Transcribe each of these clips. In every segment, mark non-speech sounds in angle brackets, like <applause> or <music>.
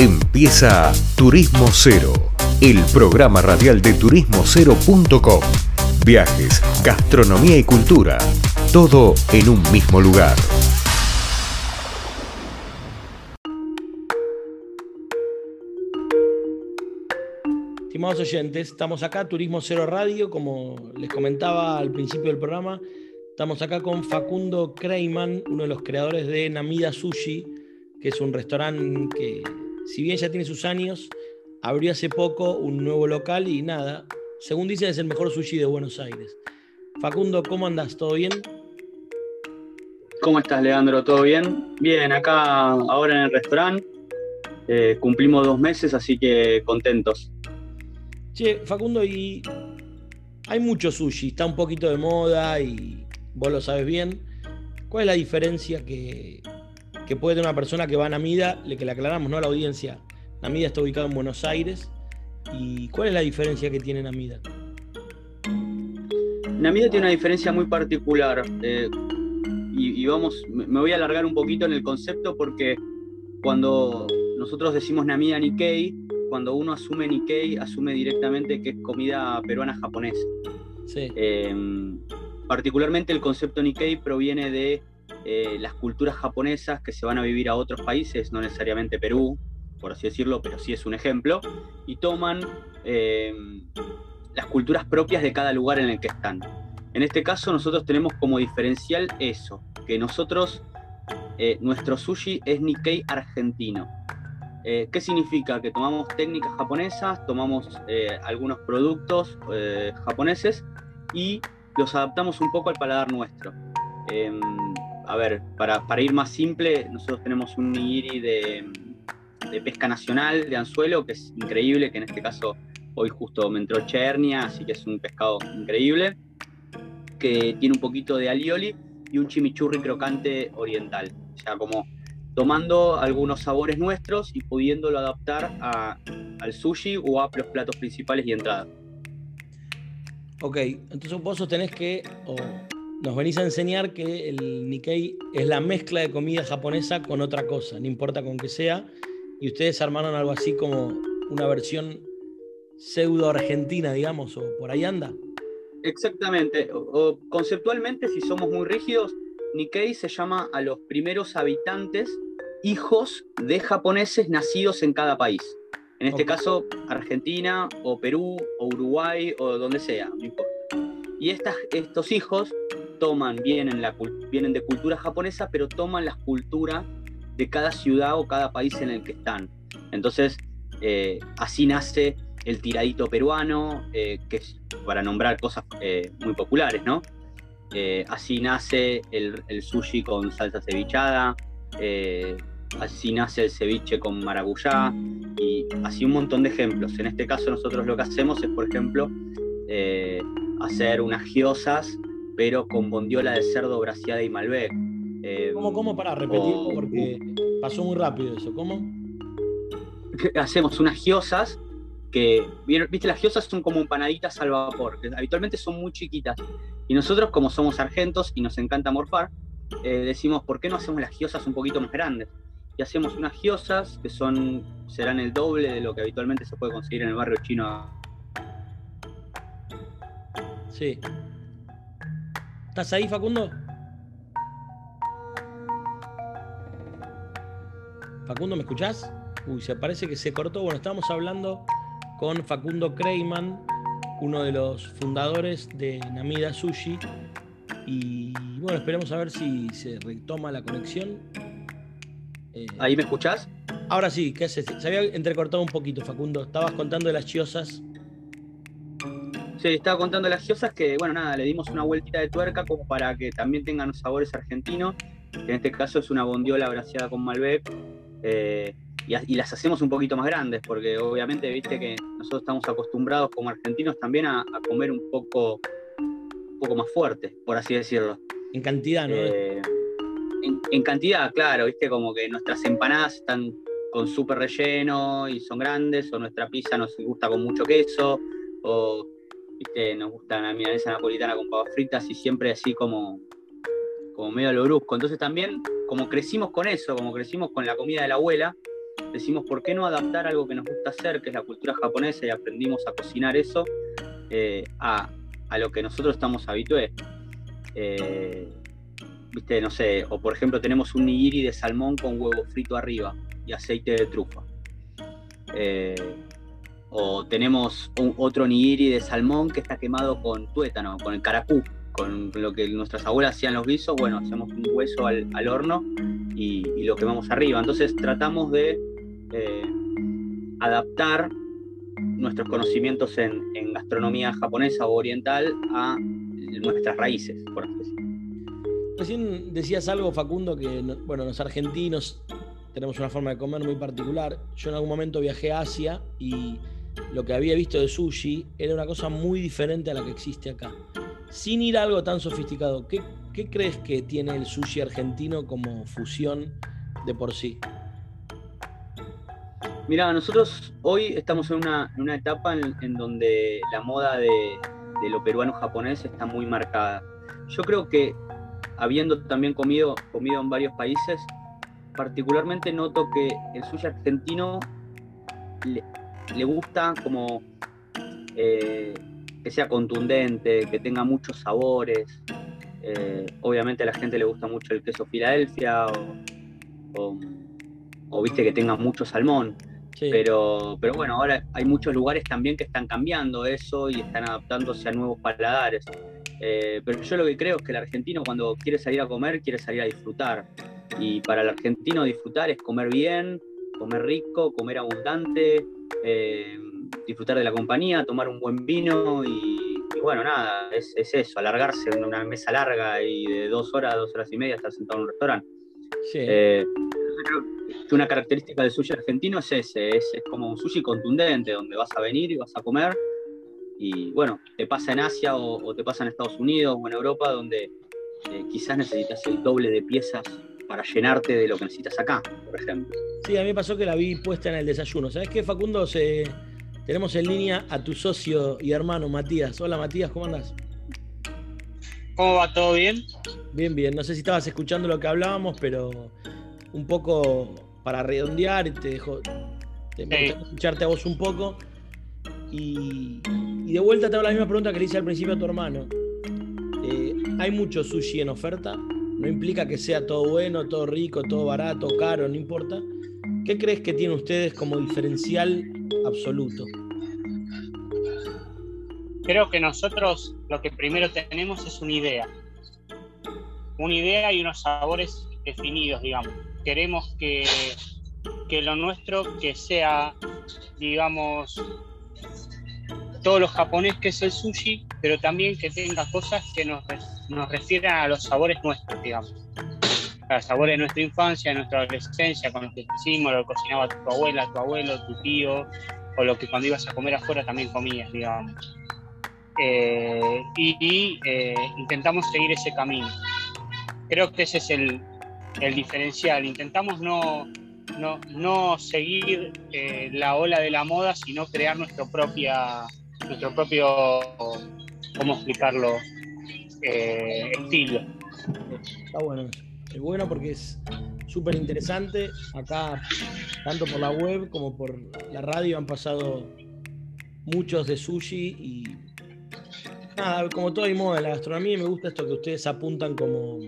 Empieza Turismo Cero, el programa radial de turismocero.com. Viajes, gastronomía y cultura, todo en un mismo lugar. Estimados oyentes, estamos acá, Turismo Cero Radio, como les comentaba al principio del programa, estamos acá con Facundo Kreiman, uno de los creadores de Namida Sushi, que es un restaurante que si bien ya tiene sus años, abrió hace poco un nuevo local y nada, según dicen es el mejor sushi de Buenos Aires. Facundo, ¿cómo andas? ¿Todo bien? ¿Cómo estás, Leandro? ¿Todo bien? Bien, acá ahora en el restaurante. Eh, cumplimos dos meses, así que contentos. Che, Facundo, y hay mucho sushi, está un poquito de moda y vos lo sabes bien. ¿Cuál es la diferencia que, que puede tener una persona que va a Namida, le que le aclaramos ¿no? a la audiencia. Namida está ubicado en Buenos Aires. ¿Y cuál es la diferencia que tiene Namida? Namida tiene una diferencia muy particular. Eh, y, vamos, me voy a alargar un poquito en el concepto porque cuando nosotros decimos Namida Nikkei, cuando uno asume Nikkei, asume directamente que es comida peruana japonesa. Sí. Eh, particularmente el concepto Nikkei proviene de eh, las culturas japonesas que se van a vivir a otros países, no necesariamente Perú, por así decirlo, pero sí es un ejemplo, y toman eh, las culturas propias de cada lugar en el que están. En este caso nosotros tenemos como diferencial eso, que nosotros, eh, nuestro sushi es Nikkei argentino. ¿Qué significa? Que tomamos técnicas japonesas, tomamos algunos productos japoneses y los adaptamos un poco al paladar nuestro. A ver, para, ir más simple, nosotros tenemos un nigiri de, pesca nacional de anzuelo, que es increíble, que en este caso hoy justo me entró chernia, así que es un pescado increíble, que tiene un poquito de alioli y un chimichurri crocante oriental. O sea, como tomando algunos sabores nuestros y pudiéndolo adaptar al sushi o a los platos principales y entradas. Ok, entonces vos sostenés que, nos venís a enseñar que el Nikkei es la mezcla de comida japonesa con otra cosa, no importa con qué sea, y ustedes armaron algo así como una versión pseudo argentina, digamos, o por ahí anda. Exactamente, o, conceptualmente, si somos muy rígidos, Nikkei se llama a los primeros habitantes hijos de japoneses nacidos en cada país. En este caso, Argentina, o Perú, o Uruguay, o donde sea, no importa. Y estas, estos hijos toman, vienen, la, vienen de cultura japonesa, pero toman la cultura de cada ciudad o cada país en el que están. Entonces, eh, así nace el tiradito peruano, eh, que es para nombrar cosas eh, muy populares, ¿no? así nace el, sushi con salsa cevichada, así nace el ceviche con maracuyá, y así un montón de ejemplos. En este caso nosotros lo que hacemos es, por ejemplo, hacer unas giosas pero con bondiola de cerdo braseada y Malbec. Eh, ¿Cómo, cómo? Para repetirlo porque pasó muy rápido eso. ¿Cómo? <laughs> Hacemos unas giosas que, viste, las giosas son como empanaditas al vapor, que habitualmente son muy chiquitas. Y nosotros, como somos argentos y nos encanta morfar, eh, decimos, ¿por qué no hacemos las giosas un poquito más grandes? Y hacemos unas giosas que son, serán el doble de lo que habitualmente se puede conseguir en el barrio chino. Sí. ¿Estás ahí, Facundo? Facundo, ¿me escuchás? Uy, se parece que se cortó. Bueno, estamos hablando con Facundo Kreiman, uno de los fundadores de Namida Sushi. Y bueno, esperemos a ver si se retoma la conexión. Eh, ¿Ahí me escuchás? Ahora sí, ¿qué haces? Se había entrecortado un poquito, Facundo. Estabas contando de las chiosas Sí, estaba contando las giosas que, bueno, nada, le dimos una vueltita de tuerca como para que también tengan sabores argentinos, en este caso es una bondiola braseada con Malbec, eh, y, las hacemos un poquito más grandes, porque obviamente, viste que nosotros estamos acostumbrados como argentinos también a, comer un poco, un poco más fuerte, por así decirlo. En cantidad, ¿no? Eh, en, cantidad, claro, viste, como que nuestras empanadas están con súper relleno y son grandes, o nuestra pizza nos gusta con mucho queso, o nos gusta la milanesa napolitana con papas fritas y siempre así como, como medio a lo brusco. Entonces también, como crecimos con eso, como crecimos con la comida de la abuela, decimos, ¿por qué no adaptar algo que nos gusta hacer, que es la cultura japonesa, y aprendimos a cocinar eso, eh, a, lo que nosotros estamos habitués? Eh, viste, no sé, o por ejemplo tenemos un nigiri de salmón con huevo frito arriba y aceite de trufa. Eh, o tenemos otro nigiri de salmón que está quemado con tuétano, con el caracú, con lo que nuestras abuelas hacían los guisos, bueno, hacemos un hueso al, horno y, lo quemamos arriba. Entonces tratamos de eh, adaptar nuestros conocimientos en, gastronomía japonesa o oriental a nuestras raíces, por así decirlo. Recién decías algo, Facundo, que bueno, los argentinos tenemos una forma de comer muy particular. Yo en algún momento viajé a Asia y lo que había visto de sushi era una cosa muy diferente a la que existe acá. Sin ir a algo tan sofisticado, ¿qué, crees que tiene el sushi argentino como fusión de por sí? Mira, nosotros hoy estamos en una, etapa en, donde la moda de, lo peruano-japonés está muy marcada. Yo creo que, habiendo también comido, comido en varios países, particularmente noto que el sushi argentino gusta como eh, que sea contundente, que tenga muchos sabores. Eh, obviamente a la gente le gusta mucho el queso Filadelfia o, viste que tenga mucho salmón. Pero, pero bueno, ahora hay muchos lugares también que están cambiando eso y están adaptándose a nuevos paladares. Eh, pero yo lo que creo es que el argentino cuando quiere salir a comer, quiere salir a disfrutar. Y para el argentino disfrutar es comer bien, comer rico, comer abundante, eh, disfrutar de la compañía, tomar un buen vino y, bueno, nada, es, eso, alargarse en una mesa larga y de dos horas, dos horas y media estar sentado en un restaurante. Sí. Eh, una característica del sushi argentino es ese, es, como un sushi contundente, donde vas a venir y vas a comer. Y bueno, te pasa en Asia o, te pasa en Estados Unidos o en Europa, donde eh, quizás necesitas el doble de piezas para llenarte de lo que necesitas acá, por ejemplo. Sí, a mí me pasó que la vi puesta en el desayuno. ¿Sabes qué, Facundo? Se... Tenemos en línea a tu socio y hermano Matías. Hola Matías, ¿cómo andas? ¿Cómo va? ¿Todo bien? Bien, bien. No sé si estabas escuchando lo que hablábamos, pero un poco para redondear, y te dejo escucharte a vos un poco. Y, de vuelta te hago la misma pregunta que le hice al principio a tu hermano. Eh, ¿Hay mucho sushi en oferta? No implica que sea todo bueno, todo rico, todo barato, caro, no importa. ¿Qué crees que tienen ustedes como diferencial absoluto? Creo que nosotros lo que primero tenemos es una idea. Una idea y unos sabores definidos, digamos. Queremos que, que lo nuestro que sea, digamos, todo lo japonés que es el sushi, pero también que tenga cosas que nos nos refieren a los sabores nuestros, digamos. A los sabores de nuestra infancia, de nuestra adolescencia, con los que hicimos, lo que cocinaba tu abuela, tu abuelo, tu tío, o lo que cuando ibas a comer afuera también comías, digamos. Eh, y, eh, intentamos seguir ese camino. Creo que ese es el, diferencial. Intentamos no, no, seguir eh, la ola de la moda, sino crear nuestro, propia, nuestro propio, ¿cómo explicarlo? eh, estilo. Está bueno Es bueno porque es súper interesante. Acá, tanto por la web como por la radio, han pasado muchos de sushi y nada, como todo hay moda en la gastronomía, me gusta esto que ustedes apuntan como,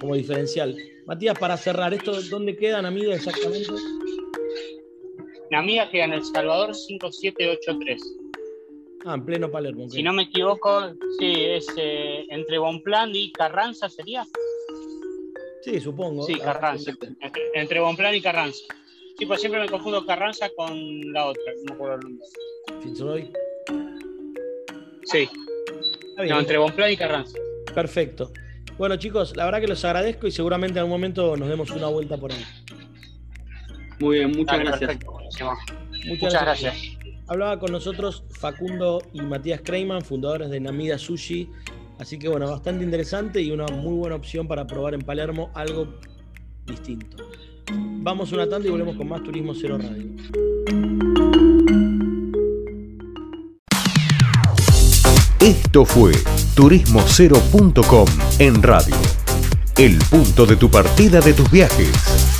como diferencial. Matías, para cerrar, ¿esto dónde queda Namida exactamente? Namida queda en El Salvador 5783. Ah, en pleno Palermo. Si no me equivoco, sí, es eh, entre Bonplan y Carranza, ¿sería? Sí, supongo. Sí, Carranza. Entre, Bonplan y Carranza. Sí, pues siempre me confundo Carranza con la otra, no me acuerdo el nombre. ¿Fitzroy? Sí. No, entre Bonplan y Carranza. Perfecto. Bueno, chicos, la verdad que los agradezco y seguramente en algún momento nos demos una vuelta por ahí. Muy bien, muchas gracias. Muchas, gracias. Hablaba con nosotros Facundo y Matías Kreiman, fundadores de Namida Sushi. Así que bueno, bastante interesante y una muy buena opción para probar en Palermo algo distinto. Vamos una tanda y volvemos con más Turismo Cero Radio. Esto fue turismocero.com en radio. El punto de tu partida de tus viajes.